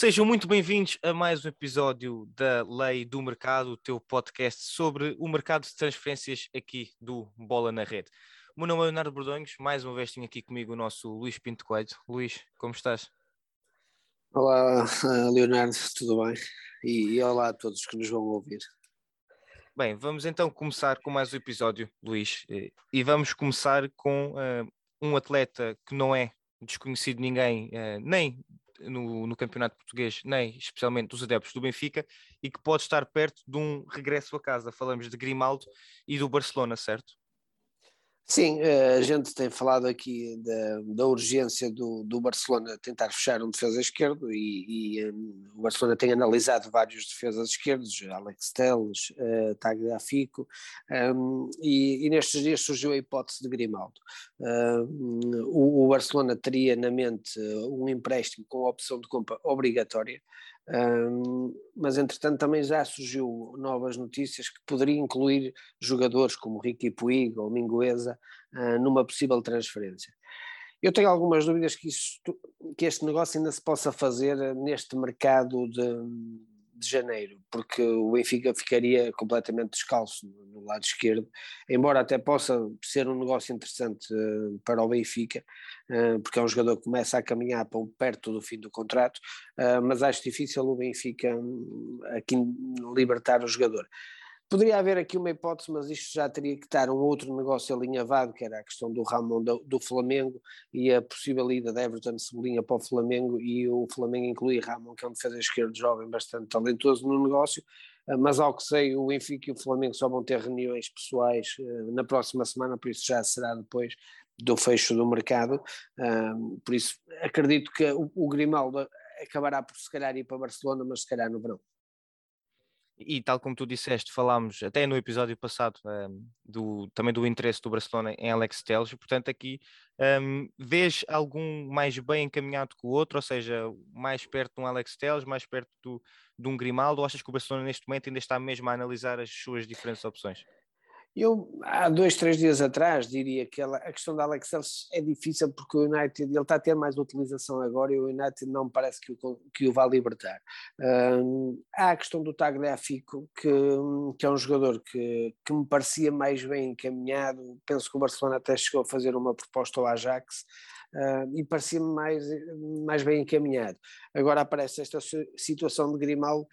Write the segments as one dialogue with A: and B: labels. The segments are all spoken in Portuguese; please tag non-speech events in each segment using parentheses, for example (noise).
A: Sejam muito bem-vindos a mais um episódio da Lei do Mercado, o teu podcast sobre o mercado de transferências aqui do Bola na Rede. O meu nome é Leonardo Bordonhos, mais uma vez tenho aqui comigo o nosso Luís Pinto Coelho. Luís, como estás?
B: Olá, Leonardo, tudo bem? E, e olá a todos que nos vão ouvir.
A: Bem, vamos então começar com mais um episódio, Luís, e vamos começar com uh, um atleta que não é desconhecido de ninguém, uh, nem no, no, campeonato português, nem especialmente dos adeptos do Benfica, e que pode estar perto de um regresso a casa. Falamos de Grimaldo e do Barcelona, certo?
B: Sim, eh, a gente tem falado aqui da, da urgência do, do, Barcelona tentar fechar um defesa esquerdo e, e um, o Barcelona tem analisado vários defesas esquerdos, Alex Telles, uh, Tagliafico, um, e, e, nestes dias surgiu a hipótese de Grimaldo. Uh, o, o, Barcelona teria na mente um empréstimo com opção de compra obrigatória, um, mas entretanto também já surgiu novas notícias que poderia incluir jogadores como Ricky Puig ou Mingueza uh, numa possível transferência. Eu tenho algumas dúvidas que, isto, que este negócio ainda se possa fazer neste mercado de, de janeiro, porque o Benfica ficaria completamente descalço no, lado esquerdo, embora até possa ser um negócio interessante uh, para o Benfica, uh, porque é um jogador que começa a caminhar para perto do fim do contrato, uh, mas acho difícil o Benfica um, aqui libertar o jogador. Poderia haver aqui uma hipótese, mas isto já teria que estar um outro negócio alinhavado, que era a questão do Ramon do, do Flamengo e a possível ida de Everton Cebolinha para o Flamengo e o Flamengo incluir Ramon, que é um defesa esquerdo jovem bastante talentoso no negócio, ah, mas ao que sei o Benfica e o Flamengo só vão ter reuniões pessoais ah, na próxima semana, por isso já será depois do fecho do mercado, ah, por isso acredito que o, o Grimaldo acabará por se calhar ir para Barcelona, mas se calhar no verão
A: e tal como tu disseste, falámos até no episódio passado um, do, também do interesse do Barcelona em Alex Telles, portanto aqui um, vês algum mais bem encaminhado que o outro, ou seja, mais perto de um Alex Telles, mais perto do, de um Grimaldo, ou achas que o Barcelona neste momento ainda está mesmo a analisar as suas diferentes opções?
B: Eu, há dois, três dias atrás, diria que ela, a questão da Alex Telles é difícil porque o United, ele está a ter mais utilização agora e o United não me parece que o, que o vá libertar. Um, há a questão do Tagliafico, que, que é um jogador que, que me parecia mais bem encaminhado, penso que o Barcelona até chegou a fazer uma proposta ao Ajax, e parecia-me mais, mais bem encaminhado. Agora aparece esta situação de Grimaldo,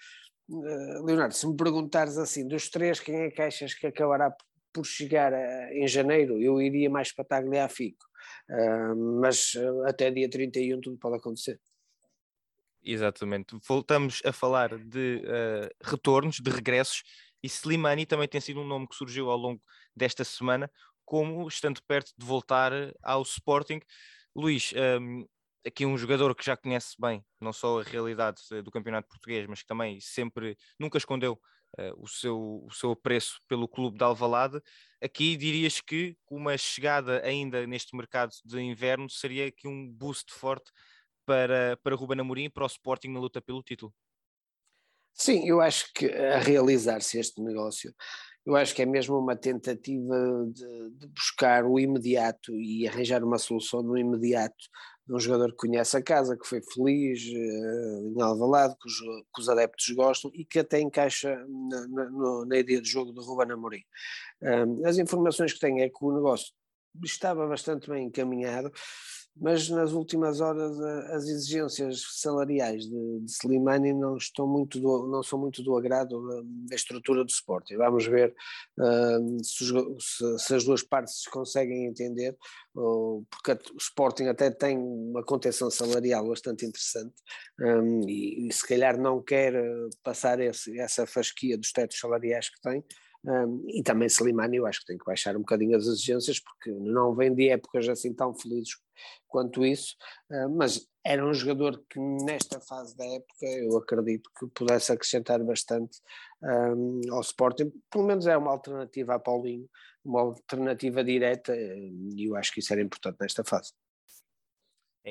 B: Leonardo, se me perguntares assim, dos três, quem é que achas que acabará por chegar a, em janeiro, eu iria mais para Tagliafico, uh, mas até dia 31 tudo pode acontecer.
A: Exatamente. Voltamos a falar de uh, retornos, de regressos, e Slimani também tem sido um nome que surgiu ao longo desta semana, como estando perto de voltar ao Sporting. Luís, um, aqui um jogador que já conhece bem não só a realidade do campeonato português, mas que também sempre nunca escondeu uh, o, seu, o seu apreço pelo clube de Alvalade. Aqui dirias que uma chegada ainda neste mercado de inverno seria aqui um boost forte para, para Ruben Amorim e para o Sporting na luta pelo título?
B: Sim, eu acho que a realizar-se este negócio, eu acho que é mesmo uma tentativa de, de, buscar o imediato e arranjar uma solução no imediato de um jogador que conhece a casa, que foi feliz uh, em Alvalade, que os, que os, adeptos gostam e que até encaixa na, na, na ideia de jogo de Ruben Amorim. As informações que tenho é que o negócio estava bastante bem encaminhado, mas nas últimas horas as exigências salariais de, de Slimani não estão muito do, não são muito do agrado da, da estrutura do Sporting. Vamos ver uh, se, se, se, as duas partes conseguem entender, uh, porque o Sporting até tem uma contenção salarial bastante interessante um, e, e, se calhar não quer passar esse, essa fasquia dos tetos salariais que tem. Um, e também Slimani, eu acho que tem que baixar um bocadinho as exigências, porque não vem de épocas assim tão felizes quanto isso, uh, mas era um jogador que nesta fase da época eu acredito que pudesse acrescentar bastante um, ao Sporting, pelo menos é uma alternativa a Paulinho, uma alternativa direta, e eu acho que isso era importante nesta fase.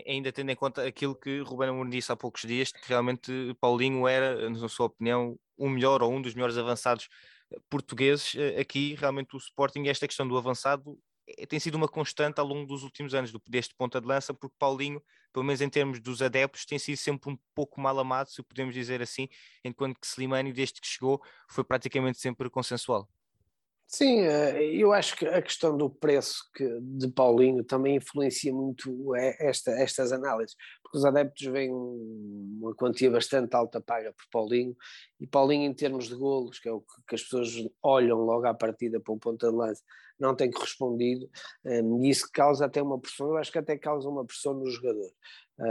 A: Ainda tendo em conta aquilo que Ruben Amorim disse há poucos dias, que realmente Paulinho era, na sua opinião, o melhor ou um dos melhores avançados portugueses, eh, aqui realmente o Sporting, esta questão do avançado é, tem sido uma constante ao longo dos últimos anos, deste ponta de lança, porque Paulinho, pelo menos em termos dos adeptos, tem sido sempre um pouco mal amado, se podemos dizer assim, enquanto que Slimani, desde que chegou, foi praticamente sempre consensual.
B: Sim, eh, eu acho que a questão do preço de Paulinho também influencia muito eh, esta, estas análises, porque os adeptos veem uma quantia bastante alta paga por Paulinho, e Paulinho em termos de golos, que é o que as pessoas olham logo à partida para um ponta de lance, não tem correspondido, eh, e isso causa até uma pressão, eu acho que até causa uma pressão no jogador.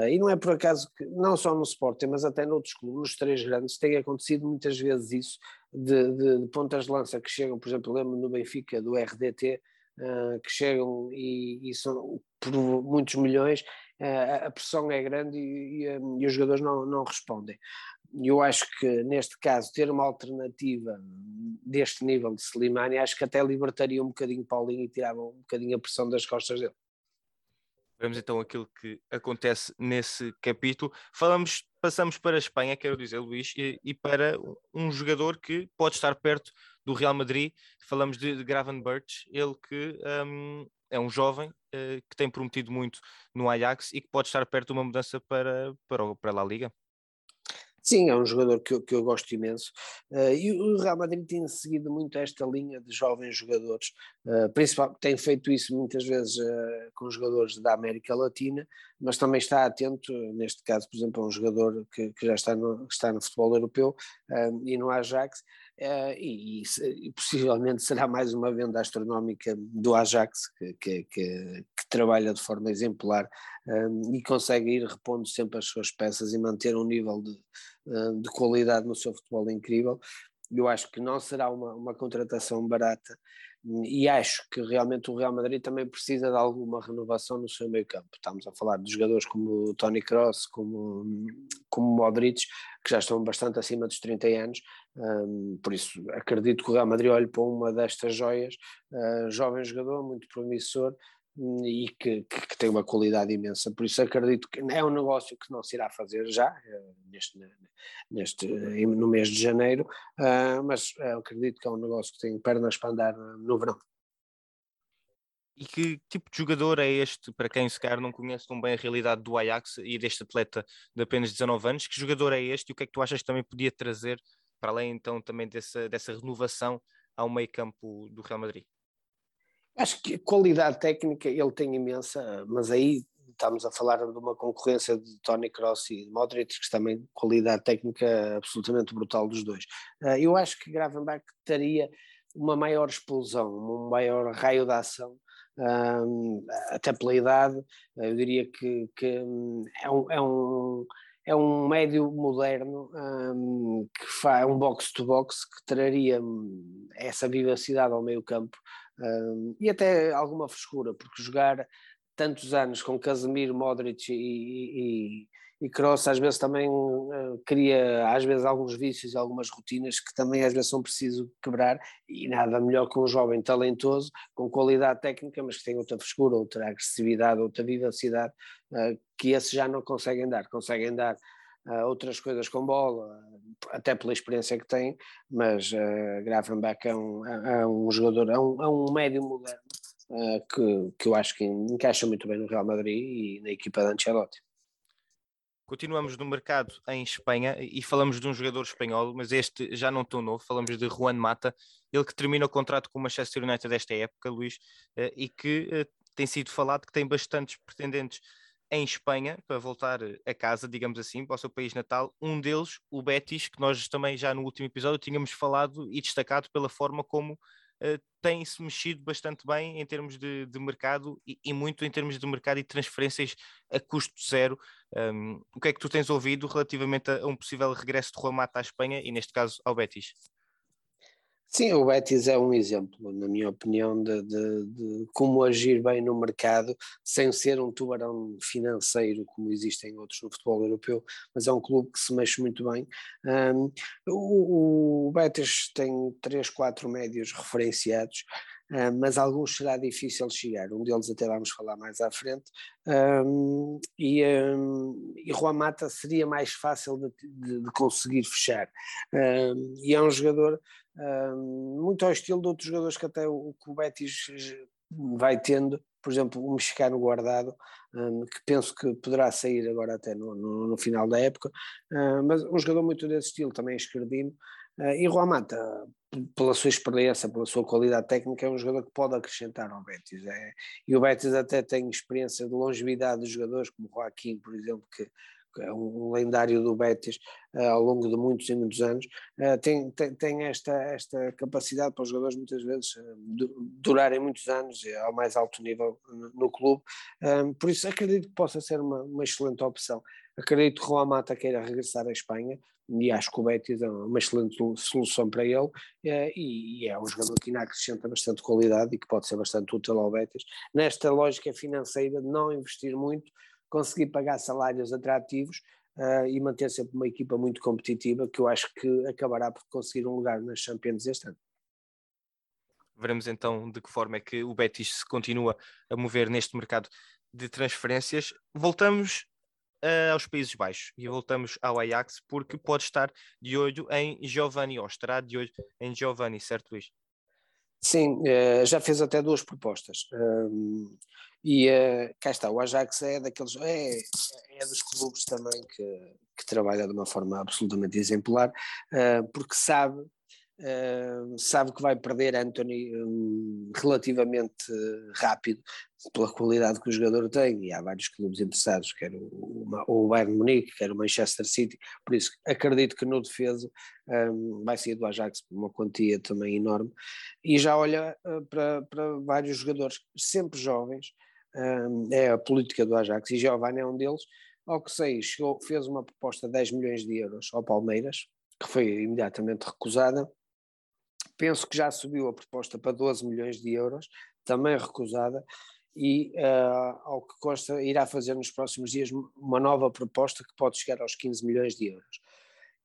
B: E não é por acaso que, não só no Sporting, mas até noutros clubes, nos três grandes, tem acontecido muitas vezes isso, de, de, de pontas de lança que chegam, por exemplo, lembro no Benfica do RDT, uh, que chegam e, e, são por muitos milhões, uh, a pressão é grande e, e, e, os jogadores não, não respondem. Eu acho que neste caso ter uma alternativa deste nível de Slimani, acho que até libertaria um bocadinho Paulinho e tirava um bocadinho a pressão das costas dele.
A: Vemos então aquilo que acontece nesse capítulo. Falamos, passamos para a Espanha, quero dizer, Luís, e, e para um jogador que pode estar perto do Real Madrid. Falamos de, de Graven Birch, ele que um, é um jovem uh, que tem prometido muito no Ajax e que pode estar perto de uma mudança para, para, para a La Liga.
B: Sim, é um jogador que eu, que eu gosto imenso. Uh, e o Real Madrid tem seguido muito esta linha de jovens jogadores, uh, principalmente tem feito isso muitas vezes uh, com jogadores da América Latina, mas também está atento, neste caso, por exemplo, a um jogador que, que já está no, está no futebol europeu e no Ajax, e, e, possivelmente será mais uma venda astronómica do Ajax, que, que, que, que trabalha de forma exemplar um, e consegue ir repondo sempre as suas peças e manter um nível de, de qualidade no seu futebol incrível. Eu acho que não será uma, uma contratação barata e acho que realmente o Real Madrid também precisa de alguma renovação no seu meio campo. Estamos a falar de jogadores como Tony Kroos, como, como Modric, que já estão bastante acima dos 30 anos, um, por isso acredito que o Real Madrid olhe para uma destas joias, uh, jovem jogador, muito promissor, e que, que, que, tem uma qualidade imensa. Por isso acredito que é um negócio que não se irá fazer já, eh, neste, neste, no mês de janeiro, uh, mas acredito que é um negócio que tem pernas para andar no verão.
A: E que tipo de jogador é este, para quem se calhar não conhece tão bem a realidade do Ajax e deste atleta de apenas 19 anos, que jogador é este e o que é que tu achas que também podia trazer, para além então também dessa, dessa renovação ao meio campo do Real Madrid?
B: Acho que qualidade técnica ele tem imensa, mas aí estamos a falar de uma concorrência de Tony Kroos e Modric, que também qualidade técnica absolutamente brutal dos dois. Ah, eu acho que Gravenberg teria uma maior explosão, um maior raio de ação, até pela idade, eu diria que, que hum, é um, é um é um médio moderno que faz um box-to-box que traria hum, essa vivacidade ao meio campo e até alguma frescura, porque jogar tantos anos com Casemiro, Modric e, e, e Kroos às vezes também uh, cria às vezes alguns vícios e algumas rotinas que também às vezes são preciso quebrar. E nada melhor que um jovem talentoso com qualidade técnica mas que tem outra frescura, outra agressividade, outra vivacidade uh, que esses já não conseguem dar, conseguem dar outras coisas com bola, até pela experiência que tem, mas uh, Gravenbach é um, é, é um jogador, é um, é um médio moderno uh, que, que eu acho que encaixa muito bem no Real Madrid e na equipa de Ancelotti.
A: Continuamos no mercado em Espanha e falamos de um jogador espanhol, mas este já não tão novo. Falamos de Juan Mata, ele que termina o contrato com o Manchester United desta época, Luís, e que tem sido falado que tem bastantes pretendentes em Espanha para voltar a casa, digamos assim, para o seu país natal. Um deles, o Betis, que nós também já no último episódio tínhamos falado e destacado pela forma como uh, tem-se mexido bastante bem em termos de, de mercado e, e, muito em termos de mercado e transferências a custo zero. Um, o que é que tu tens ouvido relativamente a, a um possível regresso de Mata à Espanha e neste caso ao Betis?
B: Sim, o Betis é um exemplo, na minha opinião, de, de, de, como agir bem no mercado sem ser um tubarão financeiro como existem outros no futebol europeu, mas é um clube que se mexe muito bem. Um, o, o, Betis tem três, quatro médios referenciados, um, mas alguns será difícil chegar, um deles até vamos falar mais à frente, um, e, um, e Juan Mata seria mais fácil de, de conseguir fechar, e é um jogador muito ao estilo de outros jogadores que até o, que o Betis vai tendo, por exemplo, o mexicano guardado, que penso que poderá sair agora até no, no, no final da época, uh, mas um jogador muito desse estilo, também esquerdino, uh, e Juan Mata, pela sua experiência, pela sua qualidade técnica, é um jogador que pode acrescentar ao Betis. É, e o Betis até tem experiência de longevidade de jogadores, como Joaquim, por exemplo, que é um lendário do Betis uh, ao longo de muitos e muitos anos, uh, tem, tem, tem, esta, esta capacidade para os jogadores muitas vezes uh, durarem muitos anos ao mais alto nível no, clube, por isso acredito que possa ser uma, uma excelente opção. Acredito que Juan Mata queira regressar à Espanha e acho que o Betis é uma excelente solução para ele e é um jogador que ainda acrescenta bastante qualidade e que pode ser bastante útil ao Betis. Nesta lógica financeira de não investir muito, conseguir pagar salários atrativos uh, e manter sempre uma equipa muito competitiva, que eu acho que acabará por conseguir um lugar nas Champions este ano.
A: Veremos então de que forma é que o Betis se continua a mover neste mercado de transferências. Voltamos uh, aos Países Baixos e voltamos ao Ajax porque pode estar de olho em Giovanni, ou estará de olho em Giovanni, certo Luís?
B: Sim, uh, já fez até duas propostas. E uh, cá está, o Ajax é daqueles, é, é dos clubes também que, que trabalha de uma forma absolutamente exemplar, uh, porque sabe, uh, sabe que vai perder Anthony um, relativamente rápido pela qualidade que o jogador tem, e há vários clubes interessados, quer o, o Bayern Munique, quer o Manchester City, por isso acredito que no defesa um, vai sair do Ajax por uma quantia também enorme, e já olha para, para vários jogadores, sempre jovens, é a política do Ajax e Giovanni é um deles. Ao que sei, chegou, fez uma proposta de 10 milhões de euros ao Palmeiras, que foi imediatamente recusada. Penso que já subiu a proposta para 12 milhões de euros, também recusada, e uh, ao que consta, irá fazer nos próximos dias uma nova proposta que pode chegar aos 15 milhões de euros.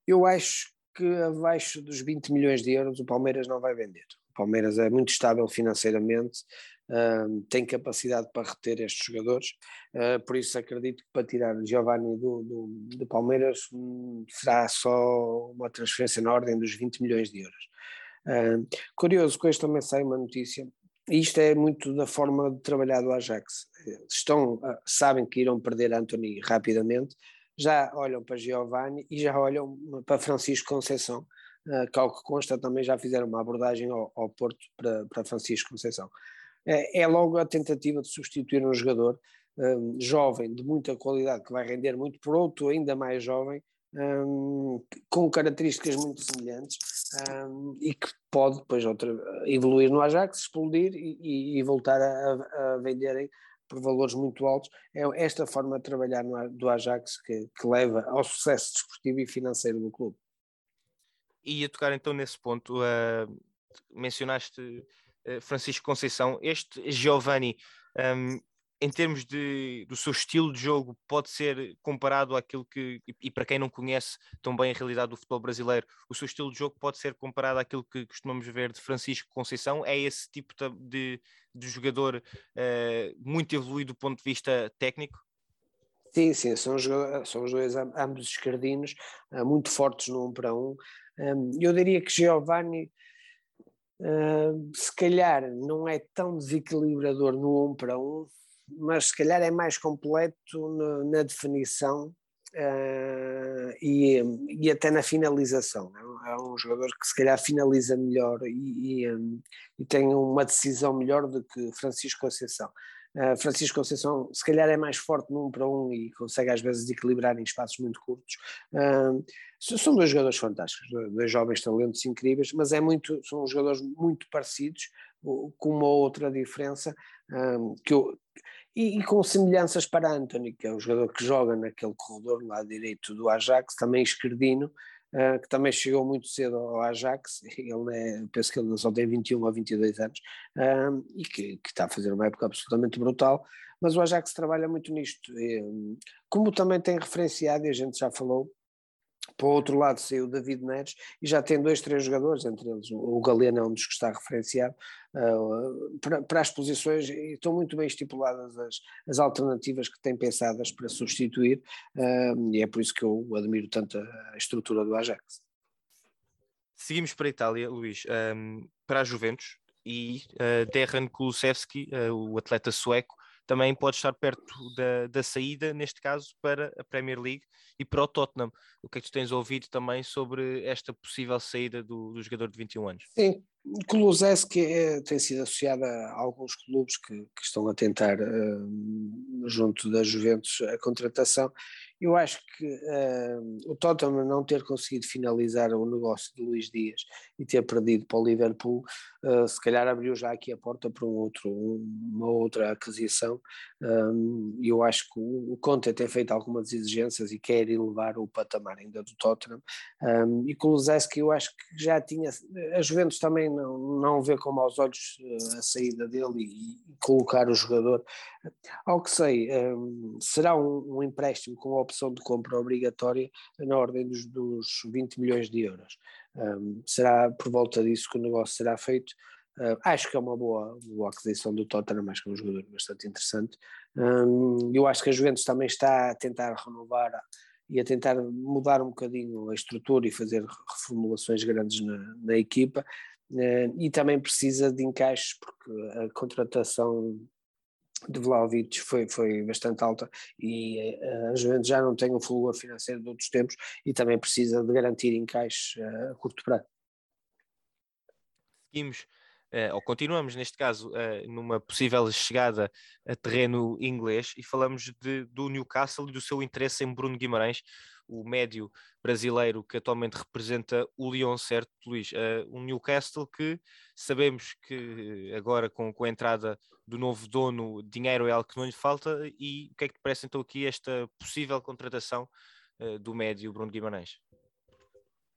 B: Eu acho que abaixo dos 20 milhões de euros o Palmeiras não vai vender. O Palmeiras é muito estável financeiramente, uh, tem capacidade para reter estes jogadores, uh, por isso acredito que para tirar Giovanni do, do, do Palmeiras um, será só uma transferência na ordem dos 20 milhões de euros. Uh, curioso, com isto também sai uma notícia, e isto é muito da forma de trabalhar do Ajax. Estão, sabem que irão perder Anthony rapidamente, já olham para Giovanni e já olham para Francisco Conceição, que ao que consta também já fizeram uma abordagem ao, ao Porto para, para Francisco Conceição. É, é logo a tentativa de substituir um jogador um, jovem, de muita qualidade, que vai render muito, por outro ainda mais jovem, um, com características muito semelhantes um, e que pode depois outra, evoluir no Ajax, explodir e, e voltar a, a, venderem por valores muito altos. É esta forma de trabalhar no, do Ajax que, que leva ao sucesso desportivo e financeiro do clube.
A: E a tocar então nesse ponto, uh, mencionaste eh, Francisco Conceição. Este Giovanni, um, em termos de, do seu estilo de jogo, pode ser comparado àquilo que, e para quem não conhece tão bem a realidade do futebol brasileiro, o seu estilo de jogo pode ser comparado àquilo que costumamos ver de Francisco Conceição? É esse tipo de, de jogador uh, muito evoluído do ponto de vista técnico?
B: Sim, sim, são, são os dois ambos esquerdinos, uh, muito fortes no um para um. um eu diria que Giovanni Uh, se calhar não é tão desequilibrador no um para um, mas se calhar é mais completo no, na definição uh, e, e, até na finalização. É um jogador que se calhar finaliza melhor e, e, um, e tem uma decisão melhor do que Francisco Conceição. Uh, Francisco Conceição se calhar é mais forte num para um e consegue às vezes equilibrar em espaços muito curtos. Uh, são dois jogadores fantásticos, dois jovens talentos incríveis, mas é muito, são jogadores muito parecidos, com uma outra diferença um, que eu, e, e, com semelhanças para Anthony, que é o jogador que joga naquele corredor lá direito do Ajax, também esquerdino, uh, que também chegou muito cedo ao Ajax, (laughs) ele é, penso que ele só tem 21 ou 22 anos, um, e que, que, está a fazer uma época absolutamente brutal, mas o Ajax trabalha muito nisto, e, como também tem referenciado, e a gente já falou, para o outro lado saiu o David Neres e já tem dois, três jogadores, entre eles o Galeno é um dos que está referenciado, uh, para, para, as posições estão muito bem estipuladas as, as alternativas que têm pensadas para substituir uh, e é por isso que eu admiro tanto a estrutura do Ajax.
A: Seguimos para a Itália, Luís, um, para a Juventus, e uh, Dejan Kulusevski, uh, o atleta sueco, também pode estar perto da, da saída, neste caso, para a Premier League e para o Tottenham. O que é que tu tens ouvido também sobre esta possível saída do, do jogador de 21 anos?
B: Sim, Kulusevski é, tem sido associado a alguns clubes que, que estão a tentar, uh, junto da Juventus, a contratação eu acho que uh, o Tottenham não ter conseguido finalizar o negócio de Luís Dias e ter perdido para o Liverpool, uh, se calhar abriu já aqui a porta para um outro, uma outra aquisição. Um, eu acho que o, o Conte tem feito algumas exigências e quer elevar o patamar ainda do Tottenham. Um, e Kulusevski eu acho que já tinha. A Juventus também não, não vê com maus olhos uh, a saída dele e, e, colocar o jogador. Ao que sei, um, será um, um empréstimo com a opção de compra obrigatória na ordem dos, dos 20 milhões de euros. Um, será por volta disso que o negócio será feito. Uh, acho que é uma boa, boa aquisição do Tottenham, acho que é um jogador bastante interessante. Eu acho que a Juventus também está a tentar renovar e a tentar mudar um bocadinho a estrutura e fazer reformulações grandes na, na equipa. Uh, e também precisa de encaixes, porque a contratação de Vlaovic foi, foi bastante alta e eh, a Juventus já não tem o fulgor financeiro de outros tempos e também precisa de garantir encaixe eh, a curto prazo.
A: Seguimos, ou continuamos neste caso, numa possível chegada a terreno inglês e falamos de, do Newcastle e do seu interesse em Bruno Guimarães, o médio brasileiro que atualmente representa o Lyon, certo, Luís? Uh, um Newcastle que sabemos que agora com, com a entrada do novo dono, dinheiro é algo que não lhe falta e o que é que te parece então aqui esta possível contratação uh, do médio Bruno Guimarães?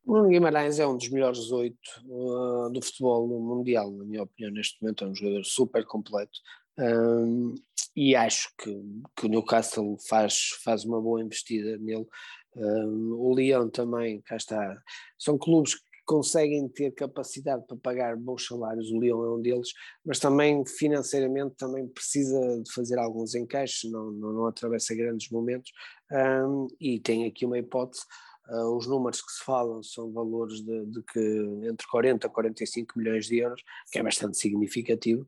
B: Bruno Guimarães é um dos melhores oito uh, do futebol mundial, na minha opinião, neste momento é um jogador super completo, um, e acho que, que o Newcastle faz, faz uma boa investida nele. O Leão também, cá está. São clubes que conseguem ter capacidade para pagar bons salários, o Leão é um deles, mas também financeiramente também precisa de fazer alguns encaixes, não, não, não atravessa grandes momentos um, e tem aqui uma hipótese Uh, os números que se falam são valores de, de, que entre 40 a 45 milhões de euros, que é bastante significativo,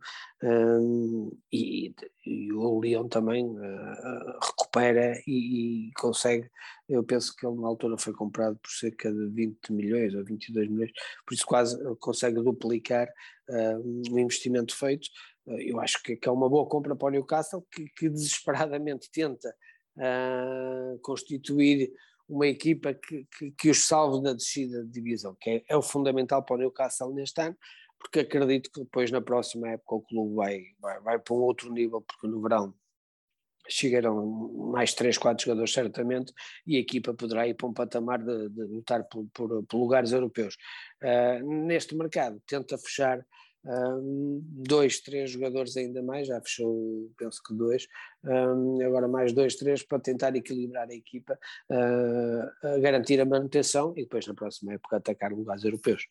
B: e, e, o Leão também uh, recupera e, e, consegue. Eu penso que ele na altura foi comprado por cerca de 20 milhões ou 22 milhões, por isso quase consegue duplicar uh, o investimento feito. eu acho que, que, é uma boa compra para o Newcastle, que, que desesperadamente tenta constituir uma equipa que, que, que, os salve na descida de divisão, que é, é, o fundamental para o Newcastle neste ano, porque acredito que depois na próxima época o clube vai, vai, vai para um outro nível, porque no verão chegarão mais 3, 4 jogadores certamente e a equipa poderá ir para um patamar de, de lutar por, por, por lugares europeus. Uh, neste mercado tenta fechar um, dois, três jogadores ainda mais, já fechou, penso que dois, um, agora mais dois, três para tentar equilibrar a equipa, uh, garantir a manutenção e depois na próxima época atacar lugares europeus.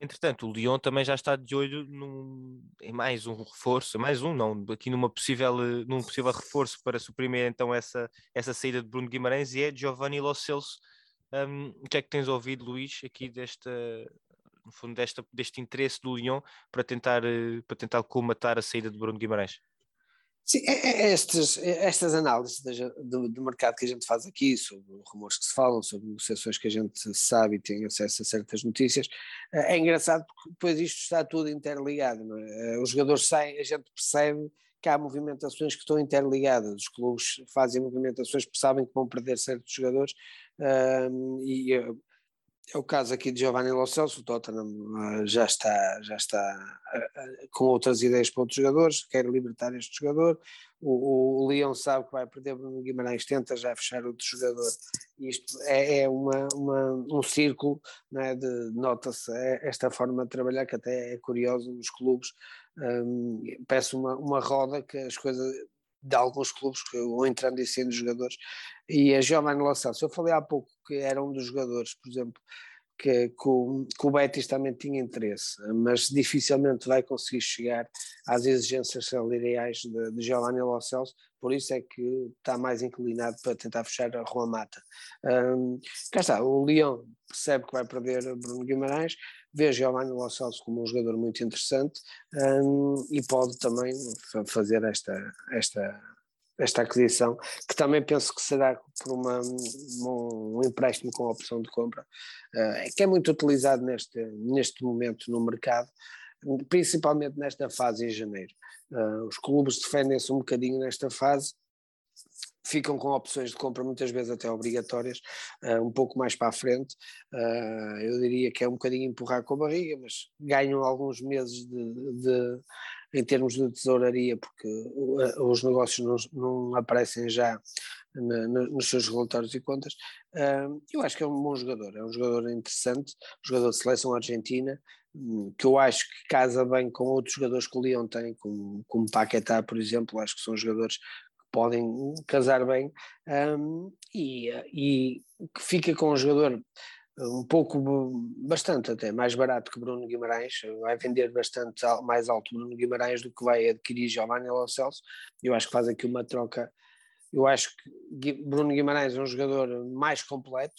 A: Entretanto, o Lyon também já está de olho num, em mais um reforço, mais um não, aqui numa possível, num possível reforço para suprimir então essa, essa saída de Bruno Guimarães e é Giovanni Lo Celso. Um, o que é que tens ouvido, Luís, aqui desta, no fundo, desta, deste interesse do Lyon para tentar, eh, para tentar colmatar a saída de Bruno Guimarães?
B: Sim, é, é estas, é estas análises do, do, mercado que a gente faz aqui, sobre rumores que se falam, sobre negociações que a gente sabe e tem acesso a certas notícias, é engraçado porque depois isto está tudo interligado. É? Os jogadores saem, a gente percebe que há movimentações que estão interligadas. Os clubes fazem movimentações porque sabem que vão perder certos jogadores um, e é o caso aqui de Giovanni Lo Celso, o Tottenham uh, já está, já está uh, com outras ideias para outros jogadores, quer libertar este jogador, o, o Leão sabe que vai perder Bruno Guimarães, tenta já fechar outro jogador, isto é, é uma, uma, um círculo, né, de nota-se esta forma de trabalhar que até é curioso nos clubes, um, parece uma, uma roda que as coisas de alguns clubes que vão entrando e sendo jogadores. E a Giovanni Lo Celso, eu falei há pouco que era um dos jogadores, por exemplo, que, que, o, que o Betis também tinha interesse, mas dificilmente vai conseguir chegar às exigências salariais de, de Giovanni Lo por isso é que está mais inclinado para tentar fechar a Rua Mata. Um, cá está, o Leão percebe que vai perder Bruno Guimarães, vê Giovanni Lo Celso como um jogador muito interessante um, e pode também fazer esta, esta esta aquisição, que também penso que será por uma, um, um empréstimo com opção de compra, uh, que é muito utilizado neste, neste momento no mercado, principalmente nesta fase em janeiro. Uh, os clubes defendem-se um bocadinho nesta fase, ficam com opções de compra muitas vezes até obrigatórias, uh, um pouco mais para a frente. Uh, eu diria que é um bocadinho empurrar com a barriga, mas ganham alguns meses de, de em termos de tesouraria, porque os negócios não, não aparecem já na, na, nos seus relatórios e contas. Uh, eu acho que é um bom jogador, é um jogador interessante, um jogador de seleção argentina, um, que eu acho que casa bem com outros jogadores que o Leão tem, como, como Paquetá, por exemplo, acho que são jogadores que podem casar bem um, e, e que fica com um jogador um pouco, bastante até, mais barato que Bruno Guimarães, vai vender bastante mais alto Bruno Guimarães do que vai adquirir Giovanni Lo Celso, eu acho que faz aqui uma troca, eu acho que Bruno Guimarães é um jogador mais completo,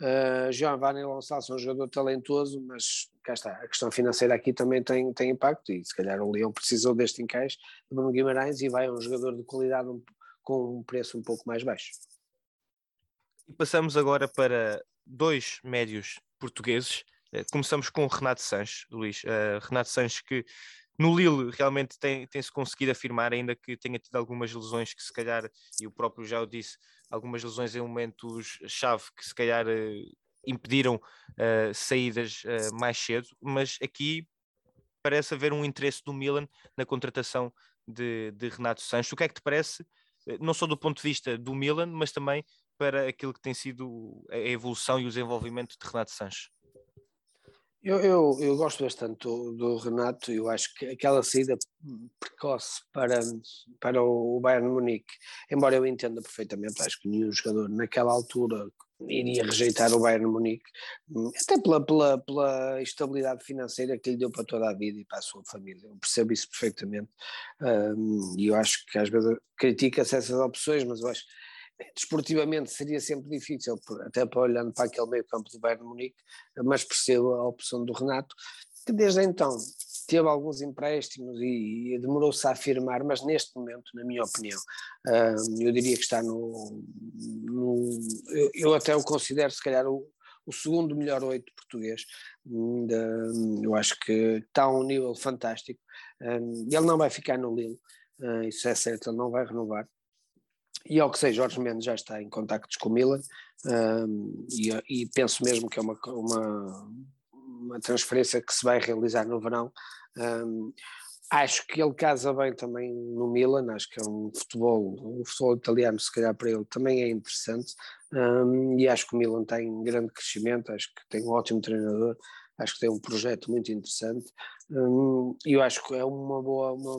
B: uh, Giovanni Lo Celso é um jogador talentoso, mas cá está, a questão financeira aqui também tem, tem impacto e se calhar o Leão precisou deste encaixe de Bruno Guimarães e vai a um jogador de qualidade um, com um preço um pouco mais baixo.
A: E passamos agora para dois médios portugueses. Eh, começamos com Renato Sanches, Luís. Uh, Renato Sanches que no Lille realmente tem, tem-se conseguido afirmar, ainda que tenha tido algumas lesões que se calhar, e o próprio já o disse, algumas lesões em momentos-chave que se calhar uh, impediram uh, saídas mais cedo, mas aqui parece haver um interesse do Milan na contratação de, de Renato Sanches. O que é que te parece, não só do ponto de vista do Milan, mas também para aquilo que tem sido a evolução e o desenvolvimento de Renato Sanches?
B: Eu, eu, eu, gosto bastante do, do, Renato, eu acho que aquela saída precoce para, para o Bayern Munique, embora eu entenda perfeitamente, acho que nenhum jogador naquela altura iria rejeitar o Bayern Munique, até pela, pela, pela estabilidade financeira que lhe deu para toda a vida e para a sua família, eu percebo isso perfeitamente, e eu acho que às vezes critica-se essas opções, mas eu acho desportivamente seria sempre difícil, até para olhando para aquele meio campo do Bayern Munique, mas percebo a opção do Renato, que desde então teve alguns empréstimos e, e demorou-se a afirmar, mas neste momento, na minha opinião, uh, eu diria que está no. no eu, eu, até o considero, se calhar, o, o segundo melhor oito português. eu acho que está a um nível fantástico. ele não vai ficar no Lille, uh, isso é certo, ele não vai renovar. E ao que sei, Jorge Mendes já está em contactos com o Milan um, e, e, penso mesmo que é uma, uma, uma, transferência que se vai realizar no verão. Um, acho que ele casa bem também no Milan, acho que é um futebol, um futebol italiano se calhar para ele também é interessante um, e acho que o Milan tem grande crescimento, acho que tem um ótimo treinador, acho que tem um projeto muito interessante e eu acho que é uma boa, uma,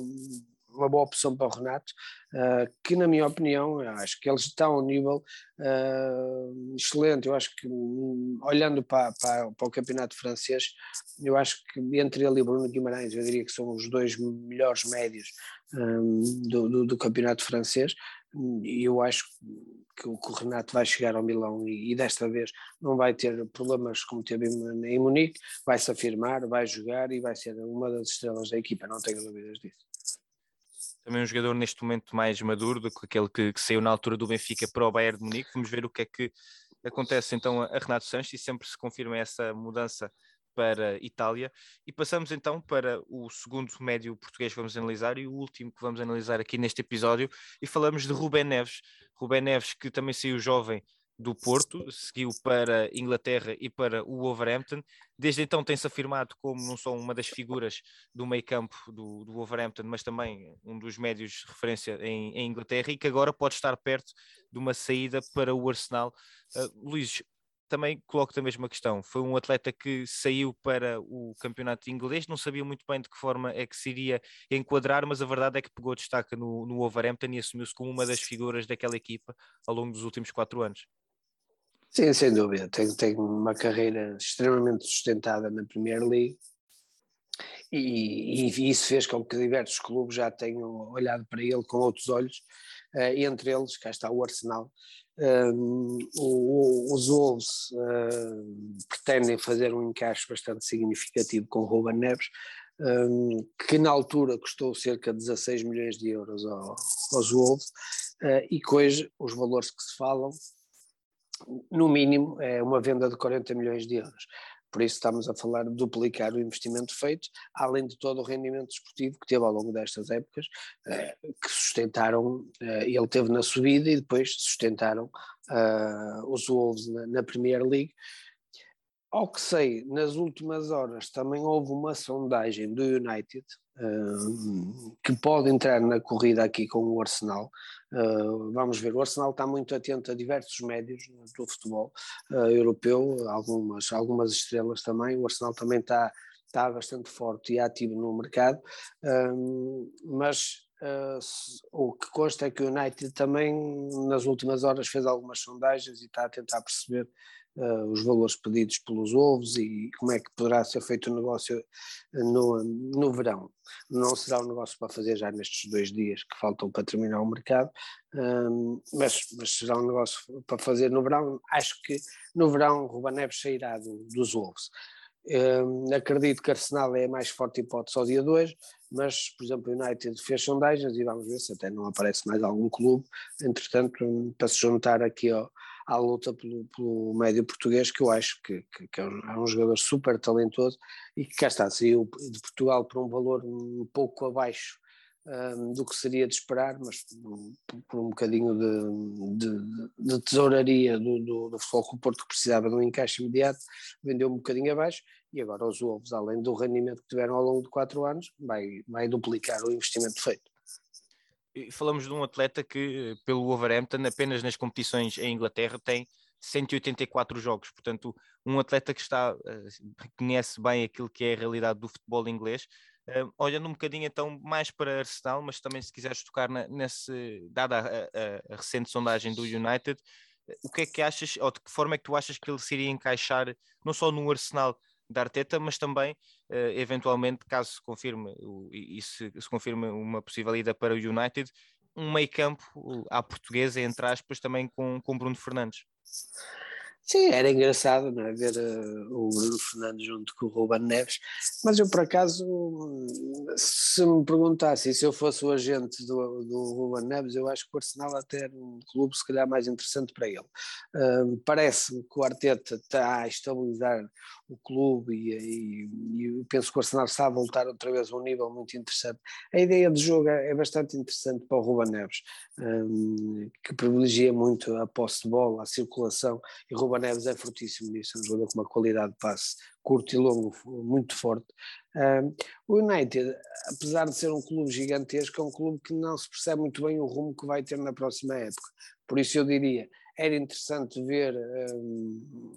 B: uma boa opção para o Renato, uh, que na minha opinião, acho que ele está a um nível uh, excelente, eu acho que um, olhando para, para, para, o campeonato francês, eu acho que entre ele e Bruno Guimarães, eu diria que são os dois melhores médios um, do, do, do, campeonato francês, e eu acho que o, que o Renato vai chegar ao Milão e, e, desta vez não vai ter problemas como teve em, em Munique, vai se afirmar, vai jogar e vai ser uma das estrelas da equipa, não tenho dúvidas disso
A: também um jogador neste momento mais maduro do que aquele que, que, saiu na altura do Benfica para o Bayern de Munique. Vamos ver o que é que acontece então a Renato Sanches e sempre se confirma essa mudança para Itália. E passamos então para o segundo médio português que vamos analisar e o último que vamos analisar aqui neste episódio e falamos de Rubén Neves. Rubén Neves que também saiu jovem do Porto, seguiu para Inglaterra e para o Wolverhampton. Desde então tem-se afirmado como não só uma das figuras do meio campo do, do Wolverhampton, mas também um dos médios de referência em, em, Inglaterra e que agora pode estar perto de uma saída para o Arsenal. Uh, Luís, também coloco-te a mesma questão. Foi um atleta que saiu para o campeonato inglês, não sabia muito bem de que forma é que se iria enquadrar, mas a verdade é que pegou destaque no, no Wolverhampton e assumiu-se como uma das figuras daquela equipa ao longo dos últimos quatro anos.
B: Sim, sem dúvida. Tem, uma carreira extremamente sustentada na Premier League E, e, isso fez com que diversos clubes já tenham olhado para ele com outros olhos, uh, entre eles, cá está o Arsenal. Um, o, os Wolves uh, pretendem fazer um encaixe bastante significativo com o Ruben Neves, um, que na altura custou cerca de 16 milhões de euros ao, aos Wolves, uh, e que hoje os valores que se falam, no mínimo, é uma venda de 40 milhões de euros. Por isso estamos a falar de duplicar o investimento feito, além de todo o rendimento desportivo que teve ao longo destas épocas, eh, que sustentaram, eh, ele teve na subida e depois sustentaram eh, os Wolves na, na Premier League. Ao que sei, nas últimas horas também houve uma sondagem do United uh, que pode entrar na corrida aqui com o Arsenal. Uh, vamos ver, o Arsenal está muito atento a diversos médios do futebol uh, europeu, algumas, algumas estrelas também. O Arsenal também está, está bastante forte e ativo no mercado, mas Uh, o que consta é que o United também nas últimas horas fez algumas sondagens e está a tentar perceber uh, os valores pedidos pelos ovos e como é que poderá ser feito o negócio no, no verão. Não será um negócio para fazer já nestes dois dias que faltam para terminar o mercado, um, mas, mas, será um negócio para fazer no verão. Acho que no verão Ruba Neves sairá do, dos ovos. Um, acredito que Arsenal é a mais forte hipótese ao dia 2, mas, por exemplo, o United fez sondagens e vamos ver se até não aparece mais algum clube, entretanto, para se juntar aqui ao, à luta pelo, pelo médio português, que eu acho que, que, que é, um, é, um, jogador super talentoso e que cá está, saiu de Portugal por um valor um pouco abaixo um, do que seria de esperar, mas por, por um bocadinho de, de, de tesouraria do, do, do Futebol Clube Porto que precisava de um encaixe imediato, vendeu um bocadinho abaixo e agora os Wolves, além do rendimento que tiveram ao longo de quatro anos, vai, vai duplicar o investimento feito
A: falamos de um atleta que, pelo Wolverhampton, apenas nas competições em Inglaterra tem 184 jogos, portanto, um atleta que está, uh, conhece bem aquilo que é a realidade do futebol inglês. Uh, olhando um bocadinho então mais para Arsenal, mas também se quiseres tocar na, nesse, dada a, a, a, recente sondagem do United, o que é que achas, ou de que forma é que tu achas que ele se iria encaixar não só no Arsenal da Arteta, mas também, eventualmente, caso se confirme e se, se, confirme uma possível ida para o United, um meio campo à portuguesa, entre aspas, também com, com Bruno Fernandes.
B: Sim, era engraçado não é? ver uh, o Bruno Fernandes junto com o Ruben Neves, mas eu por acaso, se me perguntasse se eu fosse o agente do, do Ruben Neves, eu acho que o Arsenal até era um clube se calhar mais interessante para ele. Uh, Parece-me que o Arteta está a estabilizar o clube e, e, e eu penso que o Arsenal está a voltar outra vez a um nível muito interessante. A ideia de jogo é, é bastante interessante para o Ruben Neves, um, que privilegia muito a posse de bola, a circulação, e o Ruben Neves é fortíssimo nisso, é um jogador com uma qualidade de passe curto e longo muito forte. Um, o United, apesar de ser um clube gigantesco, é um clube que não se percebe muito bem o rumo que vai ter na próxima época. Por isso eu diria, era interessante ver um,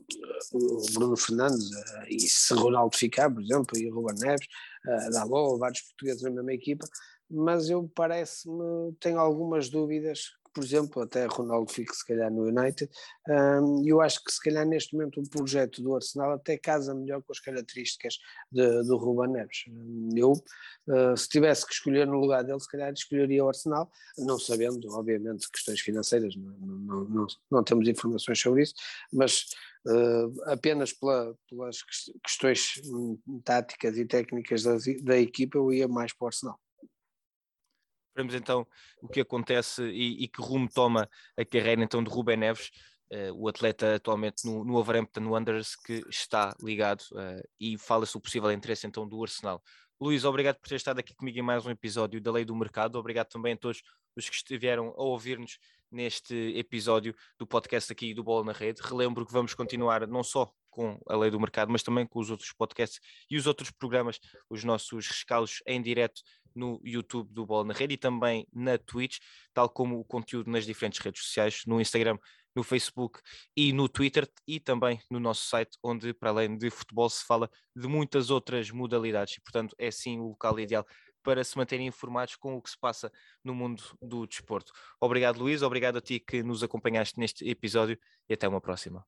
B: o Bruno Fernandes uh, e se Ronaldo ficar, por exemplo, e o Ruben Neves, uh, Dalot, vários portugueses na mesma equipa, mas eu parece-me, tenho algumas dúvidas por exemplo, até Ronaldo fique se calhar no United, e um, eu acho que se calhar neste momento o projeto do Arsenal até casa melhor com as características do Ruben Neves. Eu, uh, se tivesse que escolher no lugar dele, se calhar escolheria o Arsenal, não sabendo, obviamente, questões financeiras, não, não, não, não temos informações sobre isso, mas uh, apenas pela, pelas questões táticas e técnicas da, da equipa, eu ia mais para o Arsenal.
A: Veremos então o que acontece e, e, que rumo toma a carreira então de Rubem Neves, uh, o atleta atualmente no, no Overhampton Wanderers que está ligado uh, e fala-se o possível interesse então do Arsenal. Luís, obrigado por ter estado aqui comigo em mais um episódio da Lei do Mercado. Obrigado também a todos os que estiveram a ouvir-nos neste episódio do podcast aqui do Bola na Rede. Relembro que vamos continuar não só com a Lei do Mercado, mas também com os outros podcasts e os outros programas, os nossos rescalos em direto no YouTube do Bola na Rede e também na Twitch, tal como o conteúdo nas diferentes redes sociais, no Instagram, no Facebook e no Twitter e também no nosso site, onde para além de futebol se fala de muitas outras modalidades e, portanto, é sim o local ideal para se manterem informados com o que se passa no mundo do desporto. Obrigado, Luís, obrigado a ti que nos acompanhaste neste episódio e até uma próxima.